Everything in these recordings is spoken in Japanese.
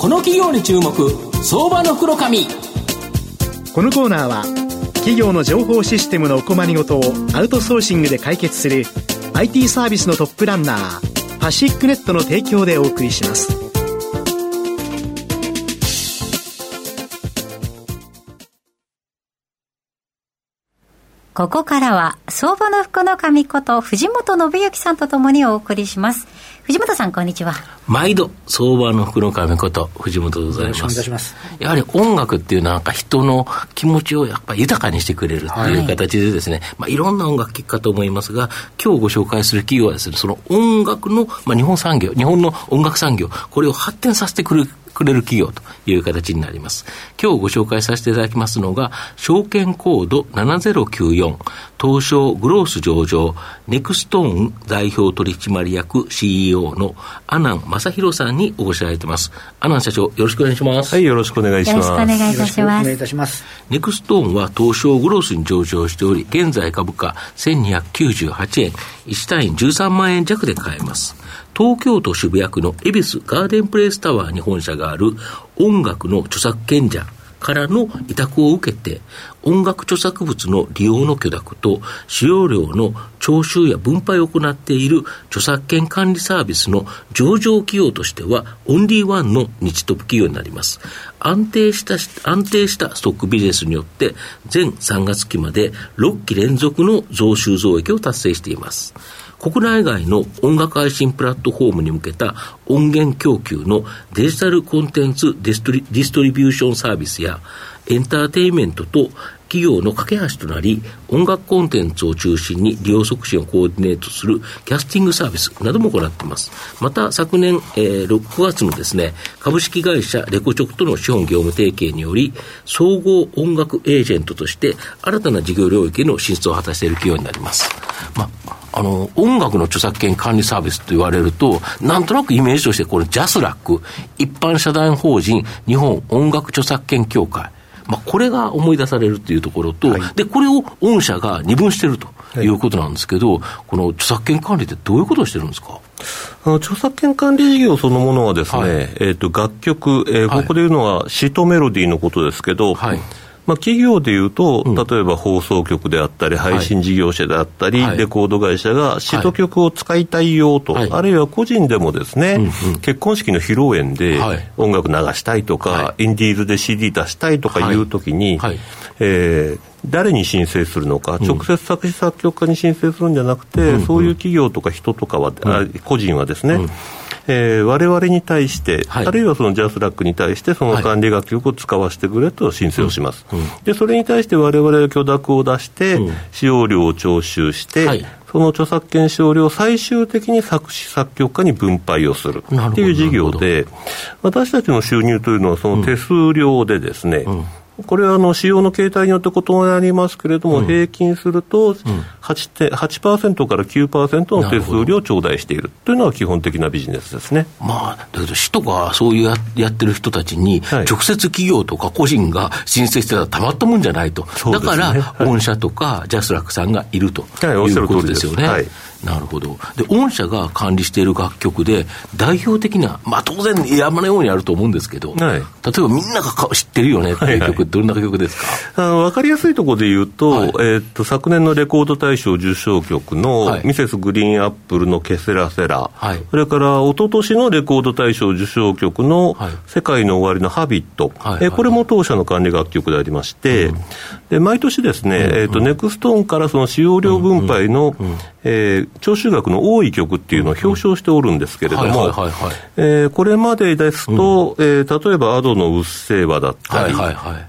この企業に注目相場の袋紙このコーナーは企業の情報システムのお困りごとをアウトソーシングで解決する IT サービスのトップランナーパシックネットの提供でお送りします。ここからは相場の福の神こと藤本信之さんとともにお送りします。藤本さんこんにちは。毎度相場の福の神こと藤本でございます。お願いします。やはり音楽っていうのはなんか人の気持ちをやっぱり豊かにしてくれるっていう形でですね、はいまあ、いろんな音楽聴くかと思いますが今日ご紹介する企業はですねその音楽の、まあ、日本産業日本の音楽産業これを発展させてくれるくれる企業という形になります。今日ご紹介させていただきますのが、証券コード7094、東証グロース上場、ネクストーン代表取締役 CEO の阿南雅浩さんにお越しいただいてます。阿南社長、よろしくお願いします。はい、よろしくお願いします。よろしくお願いいたします。お願いいたします。ネクストーンは東証グロースに上場しており、現在株価1298円、1単位13万円弱で買えます。東京都渋谷区の恵比寿ガーデンプレイスタワーに本社がある音楽の著作権者からの委託を受けて、音楽著作物の利用の許諾と使用料の徴収や分配を行っている著作権管理サービスの上場企業としては、オンリーワンの日トップ企業になります。安定した、安定したストックビジネスによって、全3月期まで6期連続の増収増益を達成しています。国内外の音楽配信プラットフォームに向けた音源供給のデジタルコンテンツディストリディストリビューションサービスやエンターテインメントと企業の架け橋となり、音楽コンテンツを中心に利用促進をコーディネートするキャスティングサービスなども行っています。また、昨年、えー、6月のですね、株式会社レコチョクとの資本業務提携により、総合音楽エージェントとして新たな事業領域への進出を果たしている企業になります。まああの、音楽の著作権管理サービスと言われると、なんとなくイメージとして、これ、ジャスラック、一般社団法人日本音楽著作権協会、まあ、これが思い出されるというところと、はい、で、これを御社が二分しているとい。うことなんですけど、はい、この著作権管理ってどういうことをしてるんですか？あの著作権管理事業そのものはですね、はい、えーと、楽曲、えー、ここで言うのは詩とメロディーのことですけど、はいまあ、企業でいうと、例えば放送局であったり、配信事業者であったり、レコード会社が詩と曲を使いたいよと、あるいは個人でもですね、結婚式の披露宴で音楽流したいとか、インディールで CD 出したいとかい。うときに、えー誰に申請するのか、直接作詞作曲家に申請するんじゃなくて、そういう企業とか人とかは、個人はですね、えわれわれに対して、はい、あるいはそのジャスラックに対して、その管理楽曲を使わせてくれと申請をします。はいうん、で、それに対してわれわれは許諾を出して、使用料を徴収して、はい。その著作権使用料を最終的に作詞作曲家に分配をする。っていう事業で、私たちの収入というのはその手数料でですね、うんうんこれはあの使用の形態によって異なりますけれども、うん、平均すると8、8%から9%の手数料を頂戴しているというのが基本的なビジネスですね、まあ、だけど市とかそういうややってる人たちに、直接企業とか個人が申請してたらたまったもんじゃないと、ね、だから、御社とかジャスラックさんがいるということですよね。はい。なるほど。で、御社が管理している楽曲で、代表的な、まあ当然山のようにあると思うんですけど、はい、例えばみんなが知ってるよねっていう曲、はいはい、どんな曲ですか？あの分かりやすいところで言うと、はい、えー、っと、昨年のレコード大賞受賞曲の、はい、ミセスグリーンアップルのケセラセラ、はい、それから一昨年のレコード大賞受賞曲の、世界の終わりのハビット、はい、えー、これも当社の管理楽曲でありまして、うん、で毎年ですね、うんうん、えー、っと、ネクストーンからその使用料分配の、うんうんうんえー、徴収額の多い曲っていうのを表彰しておるんですけれども、これまでですと、うん、えー、例えば、 Ado のうっせぇわだったり、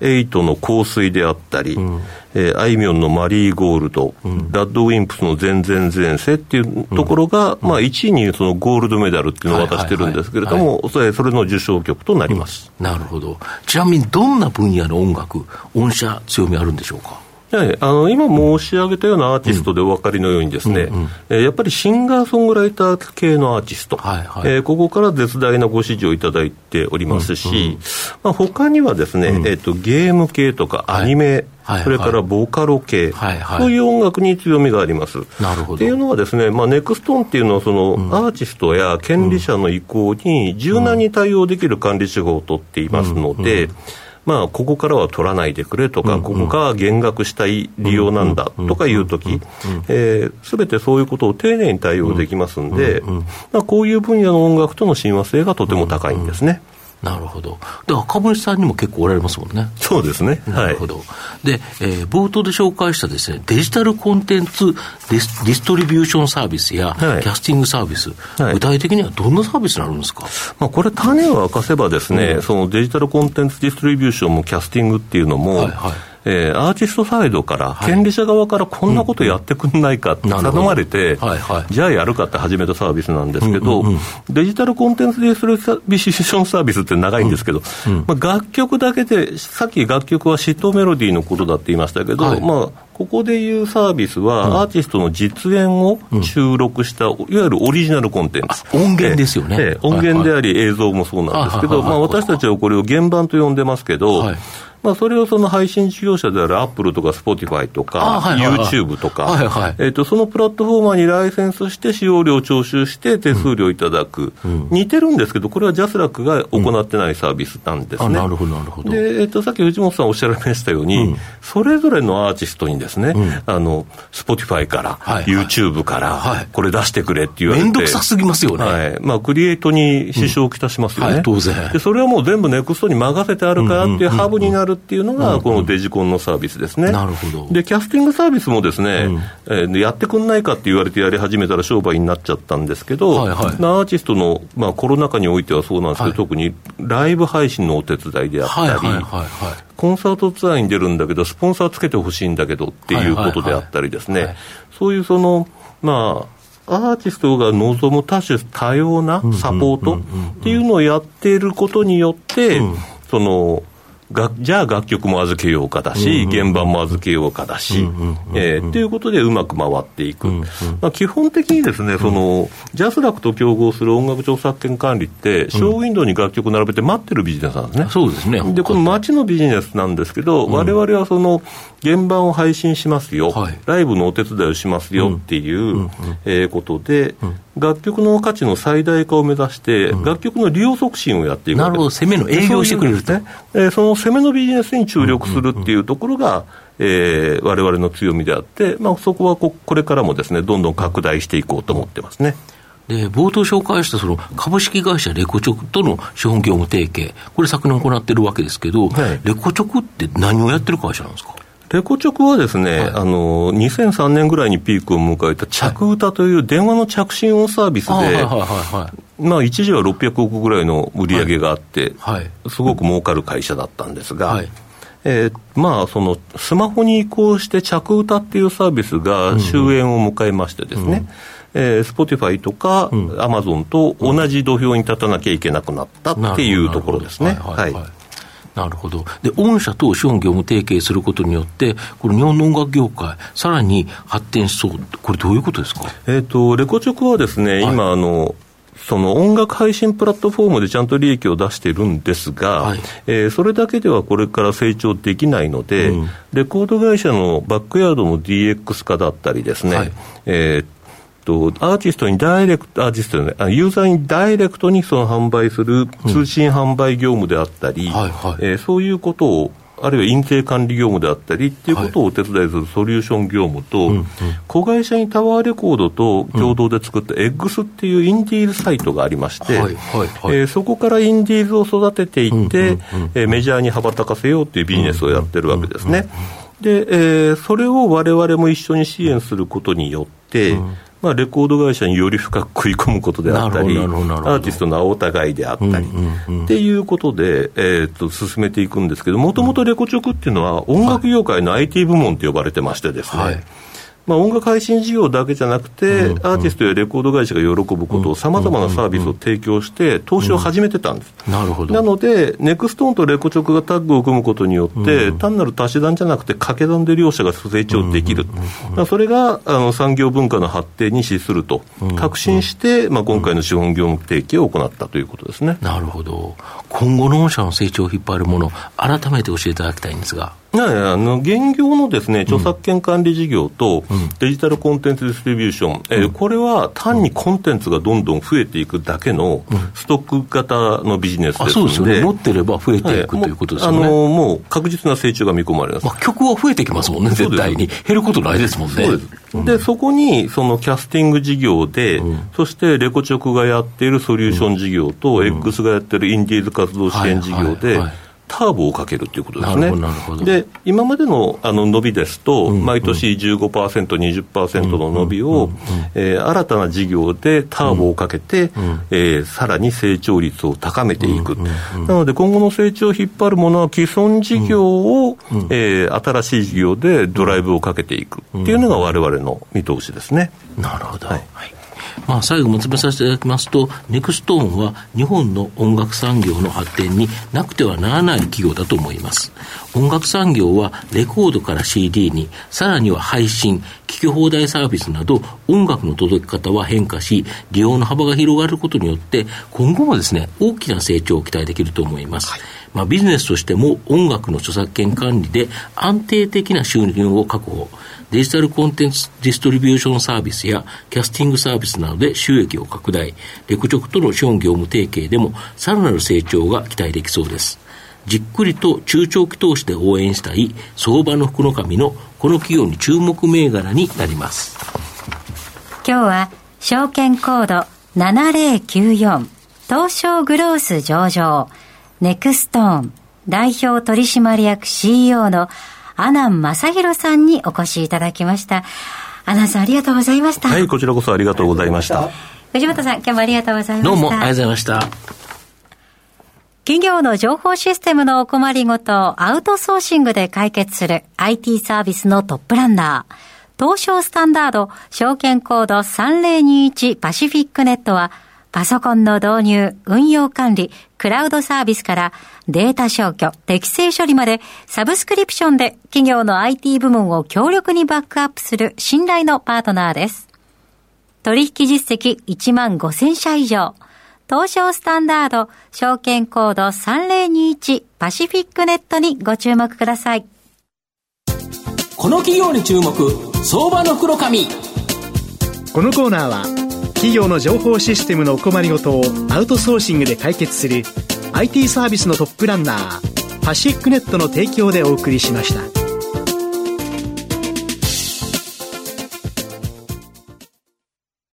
瑛人の香水であったり、うん。えー、あいみょんのマリーゴールド、うん、ラッドウィンプスの前前前世っていうところが、うん、まあ、1位にそのゴールドメダルっていうのを渡してるんですけれども、それそれの受賞曲となります、うん、なるほど。ちなみにどんな分野の音楽、御社強みあるんでしょうか？はい、あの今申し上げたようなアーティストでお分かりのようにですね、うんうん、えー、やっぱりシンガーソングライター系のアーティスト、はいはい、えー、ここから絶大なご支持をいただいておりますし、うんうん、まあ、他にはですね、うん、えーと、ゲーム系とかアニメ、はいそれからボカロ系、はいはい、そういう音楽に強みがあります。なるほど。っていうのはですね、まあ、ネクストーンっていうのはその、うん、アーティストや権利者の意向に柔軟に対応できる管理手法を取っていますので、うん。うんまあ、ここからは取らないでくれとか、うんうん、ここから減額したい利用なんだとかいうとき、すべてそういうことを丁寧に対応できますんで、まあ、こういう分野の音楽との親和性がとても高いんですね。なるほど。だから株主さんにも結構おられますもんね。そうですね。なるほど。はい、で、えー、冒頭で紹介したですね、デジタルコンテンツディスディストリビューションサービスや、はい、キャスティングサービス、はい、具体的にはどんなサービスになるんですか、まあ、これ、種を明かせばですね、うん、そのデジタルコンテンツディストリビューションもキャスティングっていうのも、はいはいえー、アーティストサイドから、権利者側からこんなことやってくんないかって頼まれて、じゃあやるかって始めたサービスなんですけど、デジタルコンテンツディストリビューションサービスって長いんですけど、まあ、楽曲だけで、さっき楽曲はシットメロディーのことだって言いましたけど、はい、まあ、ここでいうサービスは、アーティストの実演を収録した、いわゆるオリジナルコンテンツ。音源ですよね。え音源であり、映像もそうなんですけど、まあ、私たちはこれを原版と呼んでますけど、はいまあ、それをその配信事業者であるアップルとかスポティファイとか、ユーチューブとか、はいはい、えーと、そのプラットフォーマーにライセンスして使用料を徴収して手数料いただく、うん、似てるんですけど、これはジャスラックが行ってないサービスなんですね。うん、なるほど、なるほど。で、えーと、さっき藤本さんおっしゃられましたように、うん、それぞれのアーティストにですね、あの、スポティファイから、はいはい、ユーチューブから、はい、これ出してくれって言われて。めんどくさすぎますよね。はい。まあ、クリエイトに支障をきたしますよね。はい、当然。で、それはもう全部ネクストに任せてあるからっていうハブになるっていうのが、このデジコンのサービスですね。なるほど。で、キャスティングサービスもですね、うん、えー、やってくんないかって言われてやり始めたら商売になっちゃったんですけど、はいはい、アーティストの、まあ、コロナ禍においてはそうなんですけど、はい、特にライブ配信のお手伝いであったり、はいはいはいはい。コンサートツアーに出るんだけど、スポンサーつけてほしいんだけどっていうことであったりですね、そういうその、まあ、アーティストが望む多種多様なサポートっていうのをやっていることによって、そのがじゃあ楽曲も預けようかだし、現場も預けようかだし、えー、ということでうまく回っていく、まあ、基本的にですね、そのジャスラックと競合する音楽著作権管理って、ショーウィンドウに楽曲並べて待ってるビジネスなんですね。そうですね。でこの街のビジネスなんですけど、われわれはその現場を配信しますよ、はい、ライブのお手伝いをしますよっていう、えことで、楽曲の価値の最大化を目指して、楽曲の利用促進をやっていくなるほど、攻めの営業してくれると。ね、えー、その攻めのビジネスに注力するっていうところが、えー、我々の強みであって、まあ、そこはここれからもですね、どんどん拡大していこうと思ってますね。で冒頭紹介したその株式会社レコチョクとの資本業務提携、これ昨年行ってるわけですけど、はい、レコチョクって何をやってる会社なんですか？レコチョクはですね、はい、あの、2003年ぐらいにピークを迎えた着歌という電話の着信音サービスで、まあ一時は600億ぐらいの売り上げがあって、はい、すごく儲かる会社だったんですが、はい、えー、まあそのスマホに移行して着歌っていうサービスが終焉を迎えましてですね、うんうん。えー、スポティファイとか、アマゾンと同じ土俵に立たなきゃいけなくなったっていうところですね。はい、はいなるほど。で、御社と資本業務提携することによって、この日本の音楽業界、さらに発展しそう、これ、どういうことですか？えっ、と、レコチョクはですね、はい、今、あの、その音楽配信プラットフォームでちゃんと利益を出しているんですが、はい、えー、それだけではこれから成長できないので、うん、レコード会社のバックヤードの DX 化だったりですね、はい、えーと、アーティストにダイレクト、アーティストね、ユーザーにダイレクトにその販売する通信販売業務であったり、えそういうことを、あるいは印税管理業務であったりっていうことをお手伝いするソリューション業務と、はい、子会社にタワーレコードと共同で作ったエッグスっていうインディーズサイトがありまして、えそこからインディーズを育てていって、えメジャーに羽ばたかせようっていうビジネスをやってるわけですね。で、えー、それを我々も一緒に支援することによって、うん。まあ、レコード会社により深く食い込むことであったり、アーティストのお互いであったり、っていうことで、えー、と進めていくんですけど、もともとレコチョクっていうのは、音楽業界の IT 部門と呼ばれてましてですね、はいまあ、音楽配信事業だけじゃなくて、うんうん、アーティストやレコード会社が喜ぶことを、さまざまなサービスを提供して、投資を始めてたんです。なるほど。なので、ネクストーンとレコチョクがタッグを組むことによって、単なる足し算じゃなくて、掛け算で両者が成長できる、それがあの産業文化の発展に資すると、確信して、まあ、今回の資本業務提携を行ったということですね。なるほど。今後の御社の成長を引っ張るもの、改めて教えていただきたいんですが。いやいやあの現業のですね著作権管理事業とデジタルコンテンツディストリビューション、うん、えー、これは単にコンテンツがどんどん増えていくだけのストック型のビジネスですので、そうですね、持ってれば増えていく、ということですよね。あのもう確実な成長が見込まれます。まあ、曲は増えてきますもんね、絶対に。減ることないですもんね。そうでそこに、そのキャスティング事業で、うん、そしてレコチョクがやっているソリューション事業と、うん、X がやっているインディーズ活動支援事業で、はいはいはいターボをかけるということですね。で、今までのあの伸びですと、うんうん、毎年15%、20%の伸びを、え新たな事業でターボをかけて、うん、えー、さらに成長率を高めていく、なので、今後の成長を引っ張るものは、既存事業を、うん、えー、新しい事業でドライブをかけていくっていうのが、われわれの見通しですね。なるほど、はいまあ、最後まとめさせていただきますと、ネクストーンは日本の音楽産業の発展になくてはならない企業だと思います。音楽産業はレコードから CD に、さらには配信、聞き放題サービスなど、音楽の届き方は変化し、利用の幅が広がることによって、今後もですね、大きな成長を期待できると思います。はいまあ、ビジネスとしても音楽の著作権管理で安定的な収入を確保、デジタルコンテンツディストリビューションサービスやキャスティングサービスなどで収益を拡大、レコチョクとの資本業務提携でもさらなる成長が期待できそうです。じっくりと中長期投資で応援したい相場の福の神のこの企業に注目銘柄になります。今日は証券コード7094東証グロース上場ネクストーン代表取締役 CEO の阿南正弘さんにお越しいただきました。阿南さんありがとうございました。はい、こちらこそありがとうございました。藤本さん、今日もありがとうございました。どうもありがとうございました。企業の情報システムのお困りごとをアウトソーシングで解決する IT サービスのトップランナー。東証スタンダード証券コード3021パシフィックネットはパソコンの導入、運用管理、クラウドサービスからデータ消去、適正処理までサブスクリプションで企業の IT 部門を強力にバックアップする信頼のパートナーです。取引実績1万5000社以上。東証スタンダード証券コード3021パシフィックネットにご注目ください。この企業に注目、相場の黒髪。このコーナーは企業の情報システムのお困りごとをアウトソーシングで解決する IT サービスのトップランナーパシックネットの提供でお送りしました。